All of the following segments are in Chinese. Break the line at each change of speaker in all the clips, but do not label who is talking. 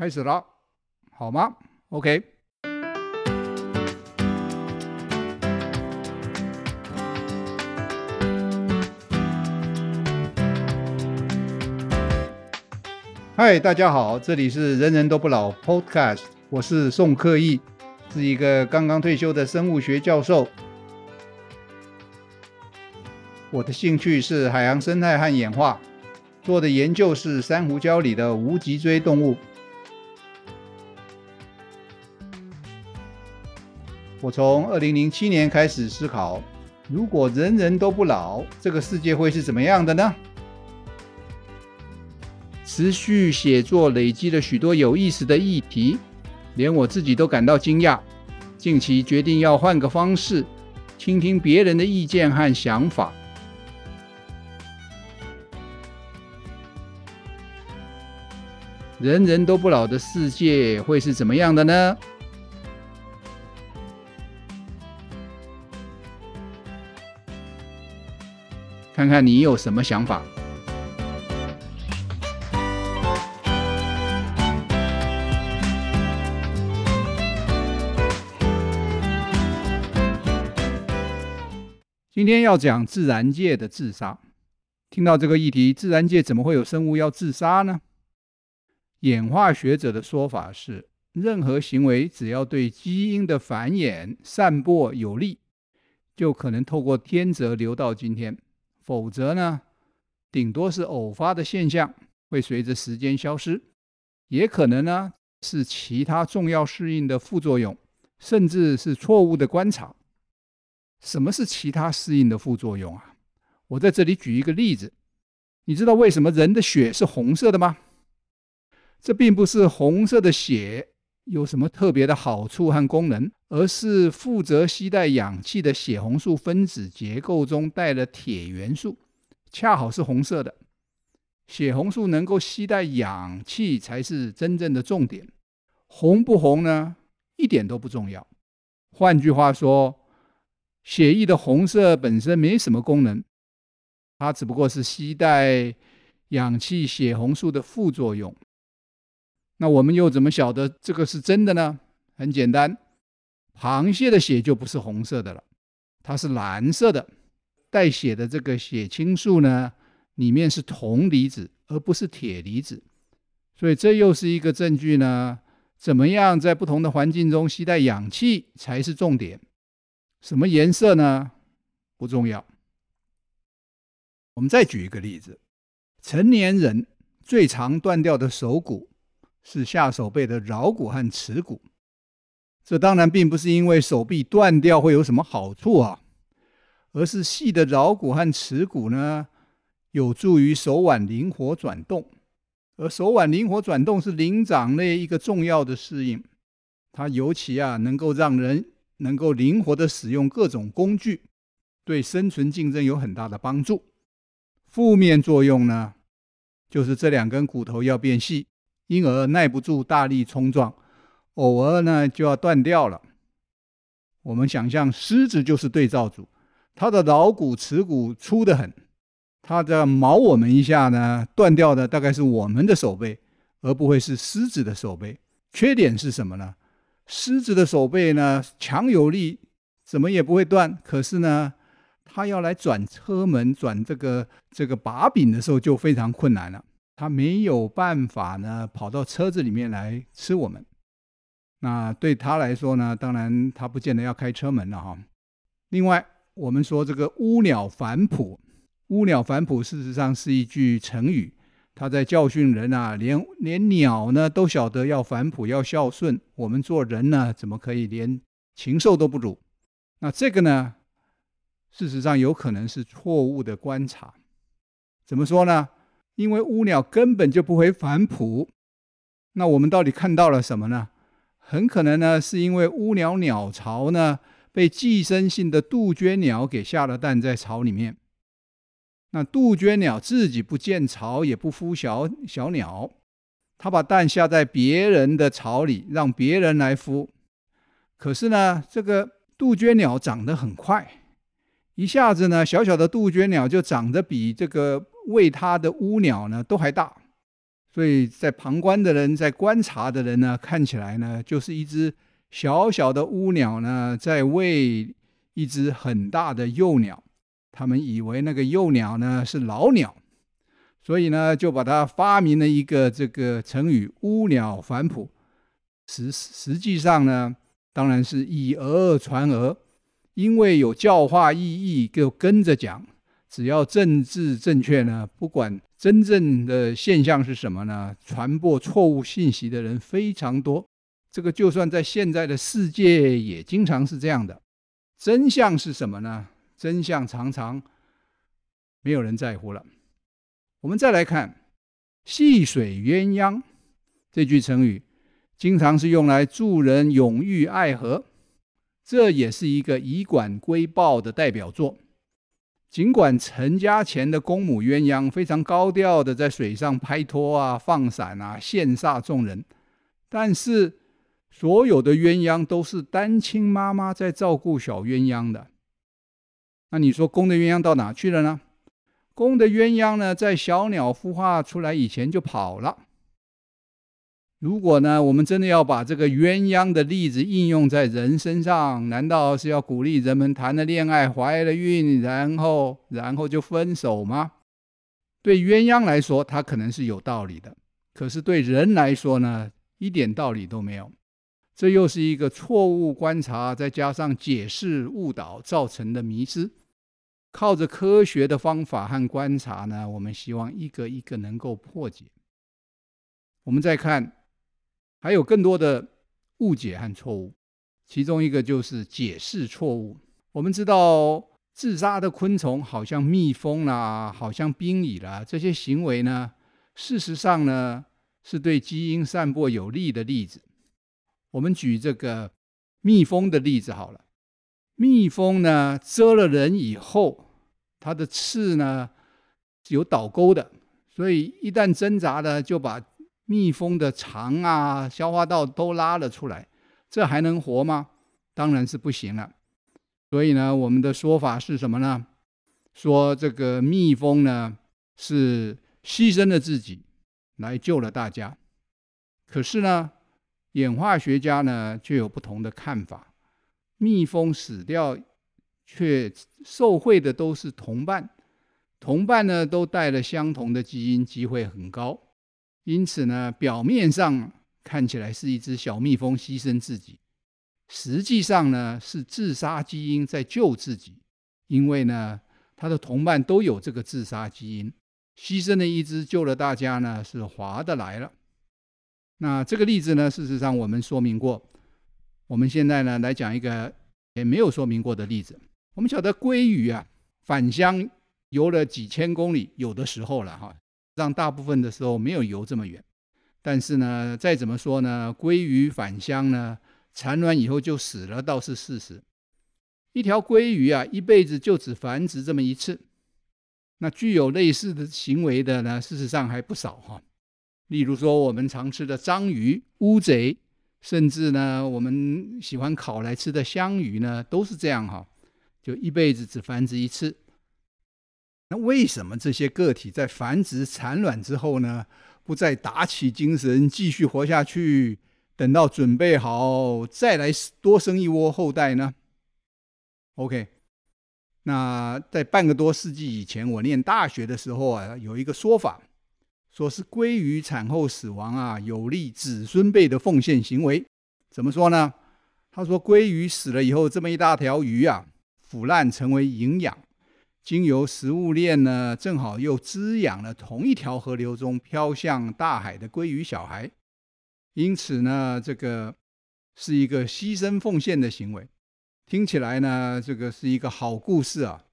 开始了，好吗？OK。嗨，大家好，这里是人人都不老 Podcast，我是宋克义，是一个刚刚退休的生物学教授。我的兴趣是海洋生态和演化，做的研究是珊瑚礁里的无脊椎动物。我从二零零七年开始思考，如果人人都不老，这个世界会是怎么样的呢？持续写作累积了许多有意思的议题，连我自己都感到惊讶。近期决定要换个方式，倾听别人的意见和想法。人人都不老的世界会是怎么样的呢？看看你有什么想法。今天要讲自然界的自杀。听到这个议题，自然界怎么会有生物要自杀呢？演化学者的说法是，任何行为只要对基因的繁衍、散播有利，就可能透过天择留到今天。否则呢，顶多是偶发的现象，会随着时间消失；也可能呢，是其他重要适应的副作用，甚至是错误的观察。什么是其他适应的副作用啊？我在这里举一个例子，你知道为什么人的血是红色的吗？这并不是红色的血有什么特别的好处和功能，而是负责携带氧气的血红素分子结构中带了铁元素，恰好是红色的。血红素能够携带氧气才是真正的重点，红不红呢？一点都不重要。换句话说，血液的红色本身没什么功能，它只不过是携带氧气血红素的副作用。那我们又怎么晓得这个是真的呢？很简单，螃蟹的血就不是红色的了，它是蓝色的。带血的这个血清素呢，里面是铜离子，而不是铁离子。所以这又是一个证据呢。怎么样在不同的环境中携带氧气才是重点。什么颜色呢？不重要。我们再举一个例子：成年人最常断掉的手骨。是下手背的桡骨和尺骨，这当然并不是因为手臂断掉会有什么好处啊，而是细的桡骨和尺骨呢，有助于手腕灵活转动，而手腕灵活转动是灵长类一个重要的适应，它尤其啊能够让人能够灵活地使用各种工具，对生存竞争有很大的帮助。负面作用呢，就是这两根骨头要变细。因而耐不住大力冲撞，偶尔呢就要断掉了。我们想象狮子就是对照组，它的橈骨、尺骨粗得很，它的毛我们一下呢断掉的大概是我们的手背，而不会是狮子的手背。缺点是什么呢？狮子的手背呢强有力，怎么也不会断。可是呢，它要来转车门、转这个这个把柄的时候就非常困难了。它没有办法呢，跑到车子里面来吃我们。那对他来说呢，当然他不见得要开车门了哈。另外，我们说这个乌鸟反哺，乌鸟反哺事实上是一句成语，它在教训人啊，连连鸟呢都晓得要反哺要孝顺，我们做人呢怎么可以连禽兽都不如？那这个呢，事实上有可能是错误的观察。怎么说呢？因为乌鸟根本就不会反哺，那我们到底看到了什么呢？很可能呢，是因为乌鸟鸟巢呢被寄生性的杜鹃鸟给下了蛋在巢里面。那杜鹃鸟自己不建巢，也不孵小小鸟，它把蛋下在别人的巢里，让别人来孵。可是呢，这个杜鹃鸟长得很快，一下子呢，小小的杜鹃鸟就长得比这个。喂它的乌鸟呢都还大，所以在旁观的人，在观察的人呢，看起来呢，就是一只小小的乌鸟呢，在喂一只很大的幼鸟。他们以为那个幼鸟呢是老鸟，所以呢，就把它发明了一个这个成语“乌鸟反哺”。实实际上呢，当然是以讹传讹，因为有教化意义，就跟着讲。只要政治正确呢，不管真正的现象是什么呢，传播错误信息的人非常多。这个就算在现在的世界也经常是这样的。真相是什么呢？真相常常没有人在乎了。我们再来看“戏水鸳鸯”这句成语，经常是用来助人永浴爱河，这也是一个以管归报的代表作。尽管成家前的公母鸳鸯非常高调的在水上拍拖啊、放伞啊、羡煞众人，但是所有的鸳鸯都是单亲妈妈在照顾小鸳鸯的。那你说公的鸳鸯到哪去了呢？公的鸳鸯呢，在小鸟孵化出来以前就跑了。如果呢，我们真的要把这个鸳鸯的例子应用在人身上，难道是要鼓励人们谈了恋爱、怀了孕，然后然后就分手吗？对鸳鸯来说，它可能是有道理的，可是对人来说呢，一点道理都没有。这又是一个错误观察，再加上解释误导造成的迷失。靠着科学的方法和观察呢，我们希望一个一个能够破解。我们再看。还有更多的误解和错误，其中一个就是解释错误。我们知道，自杀的昆虫好像蜜蜂啦，好像冰蚁啦，这些行为呢，事实上呢，是对基因散播有利的例子。我们举这个蜜蜂的例子好了。蜜蜂呢，蛰了人以后，它的刺呢是有倒钩的，所以一旦挣扎呢，就把蜜蜂的肠啊、消化道都拉了出来，这还能活吗？当然是不行了。所以呢，我们的说法是什么呢？说这个蜜蜂呢是牺牲了自己来救了大家。可是呢，演化学家呢却有不同的看法。蜜蜂死掉，却受惠的都是同伴，同伴呢都带了相同的基因，机会很高。因此呢，表面上看起来是一只小蜜蜂牺牲自己，实际上呢是自杀基因在救自己。因为呢，它的同伴都有这个自杀基因，牺牲了一只救了大家呢，是划得来了。那这个例子呢，事实上我们说明过。我们现在呢来讲一个也没有说明过的例子。我们晓得鲑鱼啊，返乡游了几千公里，有的时候了哈。让大部分的时候没有游这么远，但是呢，再怎么说呢，鲑鱼返乡呢，产卵以后就死了，倒是事实。一条鲑鱼啊，一辈子就只繁殖这么一次。那具有类似的行为的呢，事实上还不少哈。例如说，我们常吃的章鱼、乌贼，甚至呢，我们喜欢烤来吃的香鱼呢，都是这样哈，就一辈子只繁殖一次。那为什么这些个体在繁殖产卵之后呢，不再打起精神继续活下去，等到准备好再来多生一窝后代呢？OK，那在半个多世纪以前，我念大学的时候啊，有一个说法，说是鲑鱼产后死亡啊，有利子孙辈的奉献行为。怎么说呢？他说鲑鱼死了以后，这么一大条鱼啊，腐烂成为营养。经由食物链呢，正好又滋养了同一条河流中飘向大海的鲑鱼小孩，因此呢，这个是一个牺牲奉献的行为。听起来呢，这个是一个好故事啊，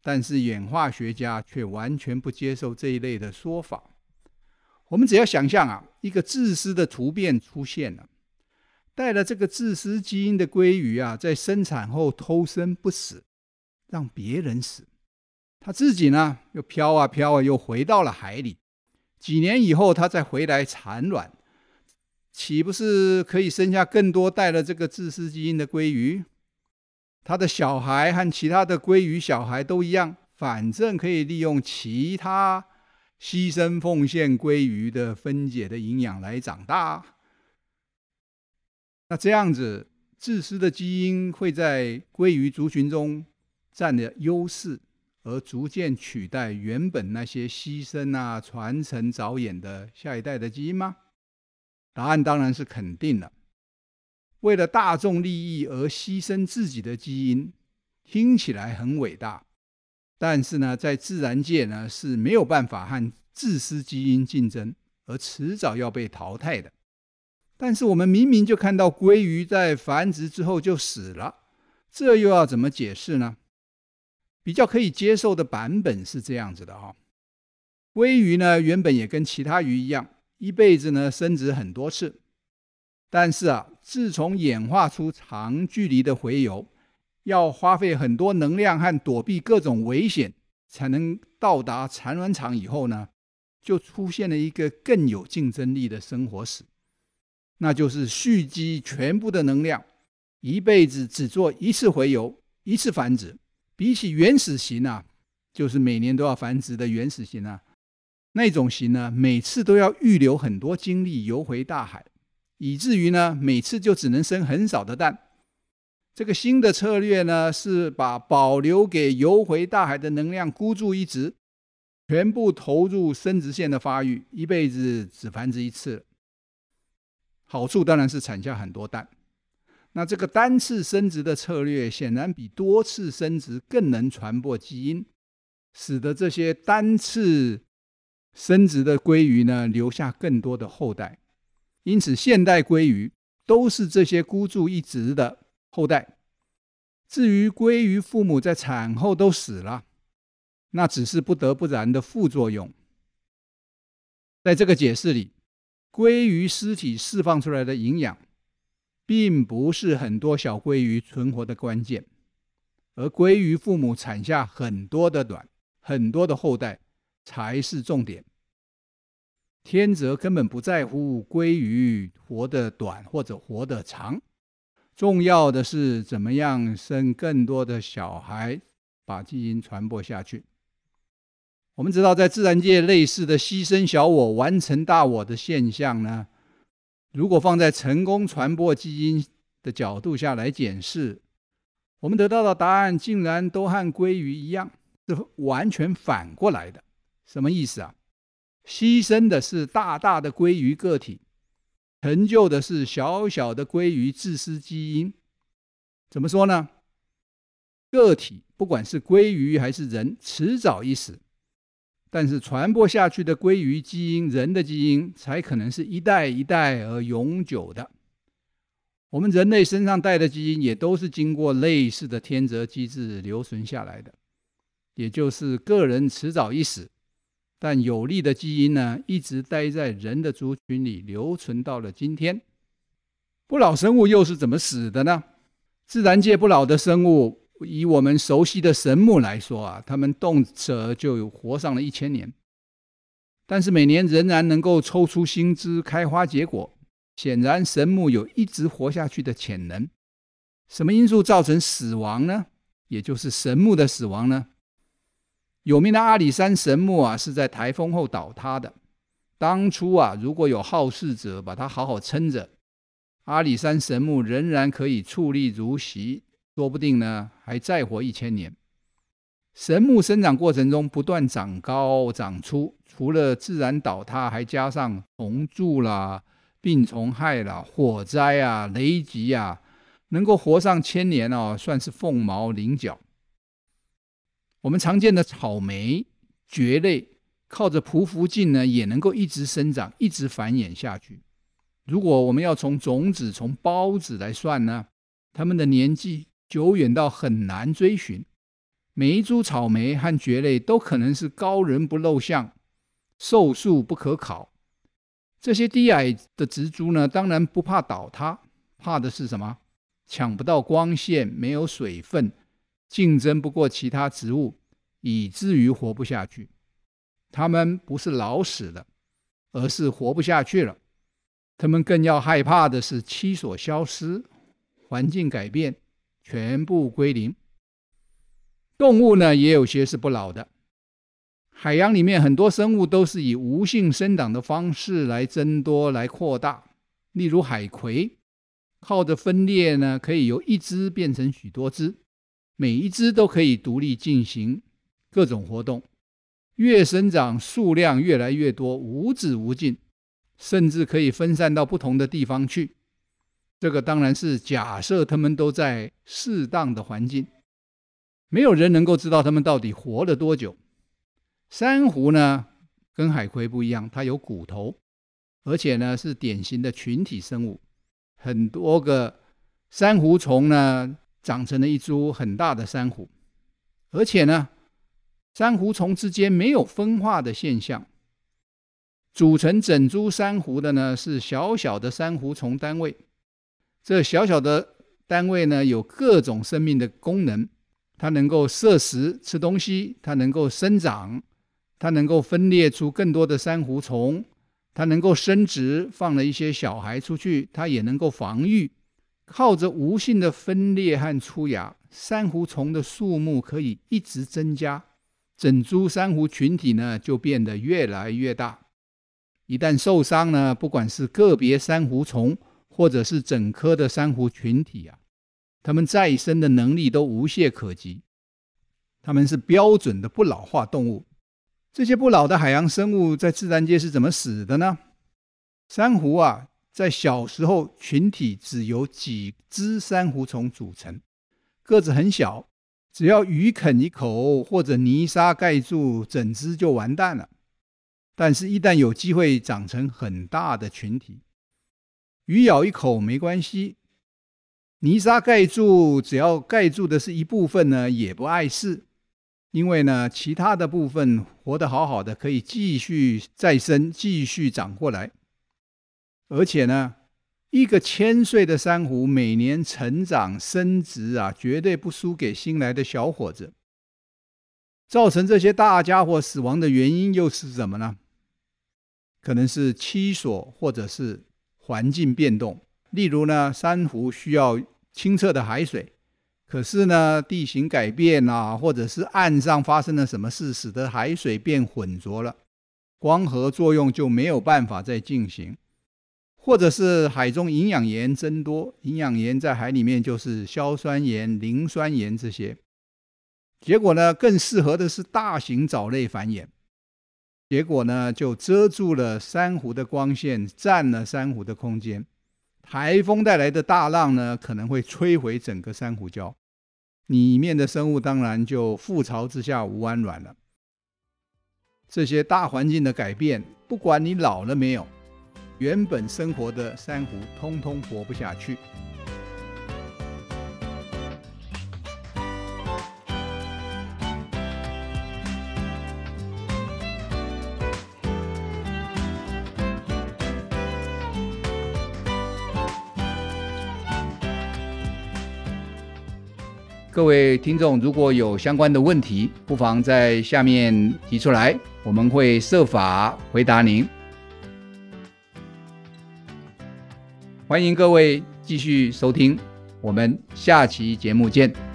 但是演化学家却完全不接受这一类的说法。我们只要想象啊，一个自私的突变出现了，带了这个自私基因的鲑鱼啊，在生产后偷生不死，让别人死。他自己呢，又飘啊飘啊，又回到了海里。几年以后，他再回来产卵，岂不是可以生下更多带了这个自私基因的鲑鱼？他的小孩和其他的鲑鱼小孩都一样，反正可以利用其他牺牲奉献鲑鱼的分解的营养来长大。那这样子，自私的基因会在鲑鱼族群中占了优势，而逐渐取代原本那些牺牲啊、传承早衍的下一代的基因吗？答案当然是肯定的。为了大众利益而牺牲自己的基因，听起来很伟大，但是呢，在自然界呢是没有办法和自私基因竞争，而迟早要被淘汰的。但是我们明明就看到鲑鱼在繁殖之后就死了，这又要怎么解释呢？比较可以接受的版本是这样子的哈，鲑鱼呢原本也跟其他鱼一样，一辈子呢生殖很多次，但是啊，自从演化出长距离的洄游，要花费很多能量和躲避各种危险才能到达产卵场以后呢，就出现了一个更有竞争力的生活史。那就是蓄积全部的能量，一辈子只做一次洄游，一次繁殖。比起原始型啊，就是每年都要繁殖的原始型啊，那种型呢，每次都要预留很多精力游回大海，以至于呢，每次就只能生很少的蛋。这个新的策略呢，是把保留给游回大海的能量孤注一掷，全部投入生殖腺的发育，一辈子只繁殖一次。好处当然是产下很多蛋，那这个单次生殖的策略显然比多次生殖更能传播基因，使得这些单次生殖的鲑鱼呢，留下更多的后代。因此，现代鲑鱼都是这些孤注一掷的后代。至于鲑鱼父母在产后都死了，那只是不得不然的副作用。在这个解释里。鲑鱼尸体释放出来的营养，并不是很多小鲑鱼存活的关键，而鲑鱼父母产下很多的卵，很多的后代才是重点。天择根本不在乎鲑鱼活得短或者活得长，重要的是怎么样生更多的小孩，把基因传播下去。我们知道，在自然界类似的牺牲小我完成大我的现象呢，如果放在成功传播基因的角度下来检视，我们得到的答案竟然都和鲑鱼一样，是完全反过来的。什么意思啊？牺牲的是大大的鲑鱼个体，成就的是小小的鲑鱼自私基因。怎么说呢？个体不管是鲑鱼还是人，迟早一死。但是传播下去的鲑鱼基因，人的基因才可能是一代一代而永久的。我们人类身上带的基因也都是经过类似的天择机制留存下来的，也就是个人迟早一死，但有利的基因呢，一直待在人的族群里留存到了今天。不老生物又是怎么死的呢？自然界不老的生物。以我们熟悉的神木来说啊，他们动辄就活上了一千年，但是每年仍然能够抽出新枝、开花结果，显然神木有一直活下去的潜能。什么因素造成死亡呢？也就是神木的死亡呢？有名的阿里山神木啊，是在台风后倒塌的。当初啊，如果有好事者把它好好撑着，阿里山神木仍然可以矗立如席。说不定呢，还再活一千年。神木生长过程中不断长高长粗，除了自然倒塌，还加上虫蛀啦、病虫害啦、火灾啊、雷击啊，能够活上千年哦，算是凤毛麟角。我们常见的草莓、蕨类，靠着匍匐茎呢，也能够一直生长，一直繁衍下去。如果我们要从种子、从孢子来算呢，它们的年纪。久远到很难追寻，每一株草莓和蕨类都可能是高人不露相，寿数不可考。这些低矮的植株呢，当然不怕倒塌，怕的是什么？抢不到光线，没有水分，竞争不过其他植物，以至于活不下去。它们不是老死了，而是活不下去了。它们更要害怕的是栖所消失，环境改变。全部归零。动物呢，也有些是不老的。海洋里面很多生物都是以无性生长的方式来增多、来扩大。例如海葵，靠着分裂呢，可以由一只变成许多只，每一只都可以独立进行各种活动，越生长数量越来越多，无止无尽，甚至可以分散到不同的地方去。这个当然是假设它们都在适当的环境，没有人能够知道它们到底活了多久。珊瑚呢，跟海葵不一样，它有骨头，而且呢是典型的群体生物。很多个珊瑚虫呢，长成了一株很大的珊瑚，而且呢，珊瑚虫之间没有分化的现象。组成整株珊瑚的呢，是小小的珊瑚虫单位。这小小的单位呢，有各种生命的功能，它能够摄食吃东西，它能够生长。它能够分裂出更多的珊瑚虫，它能够生殖，放了一些小孩出去，它也能够防御。靠着无性的分裂和出芽，珊瑚虫的数目可以一直增加，整株珊瑚群体呢就变得越来越大。一旦受伤呢，不管是个别珊瑚虫，或者是整颗的珊瑚群体啊，它们再生的能力都无懈可击。它们是标准的不老化动物。这些不老的海洋生物在自然界是怎么死的呢？珊瑚啊，在小时候群体只由几只珊瑚虫组成，个子很小，只要鱼啃一口或者泥沙盖住，整只就完蛋了。但是，一旦有机会长成很大的群体，鱼咬一口没关系，泥沙盖住，只要盖住的是一部分呢，也不碍事。因为呢，其他的部分活得好好的，可以继续再生，继续长过来。而且呢，一个千岁的珊瑚每年成长生殖啊，绝对不输给新来的小伙子。造成这些大家伙死亡的原因又是什么呢？可能是栖所，或者是环境变动。例如呢，珊瑚需要清澈的海水。可是呢，地形改变啊，或者是岸上发生了什么事，使得海水变浑浊了，光合作用就没有办法再进行，或者是海中营养盐增多，营养盐在海里面就是硝酸盐、磷酸盐这些，结果呢，更适合的是大型藻类繁衍，结果呢，就遮住了珊瑚的光线，占了珊瑚的空间，台风带来的大浪呢，可能会摧毁整个珊瑚礁。里面的生物当然就覆巢之下无完卵了。这些大环境的改变，不管你老了没有，原本生活的珊瑚通通活不下去。各位听众，如果有相关的问题，不妨在下面提出来，我们会设法回答您。欢迎各位继续收听，我们下期节目见。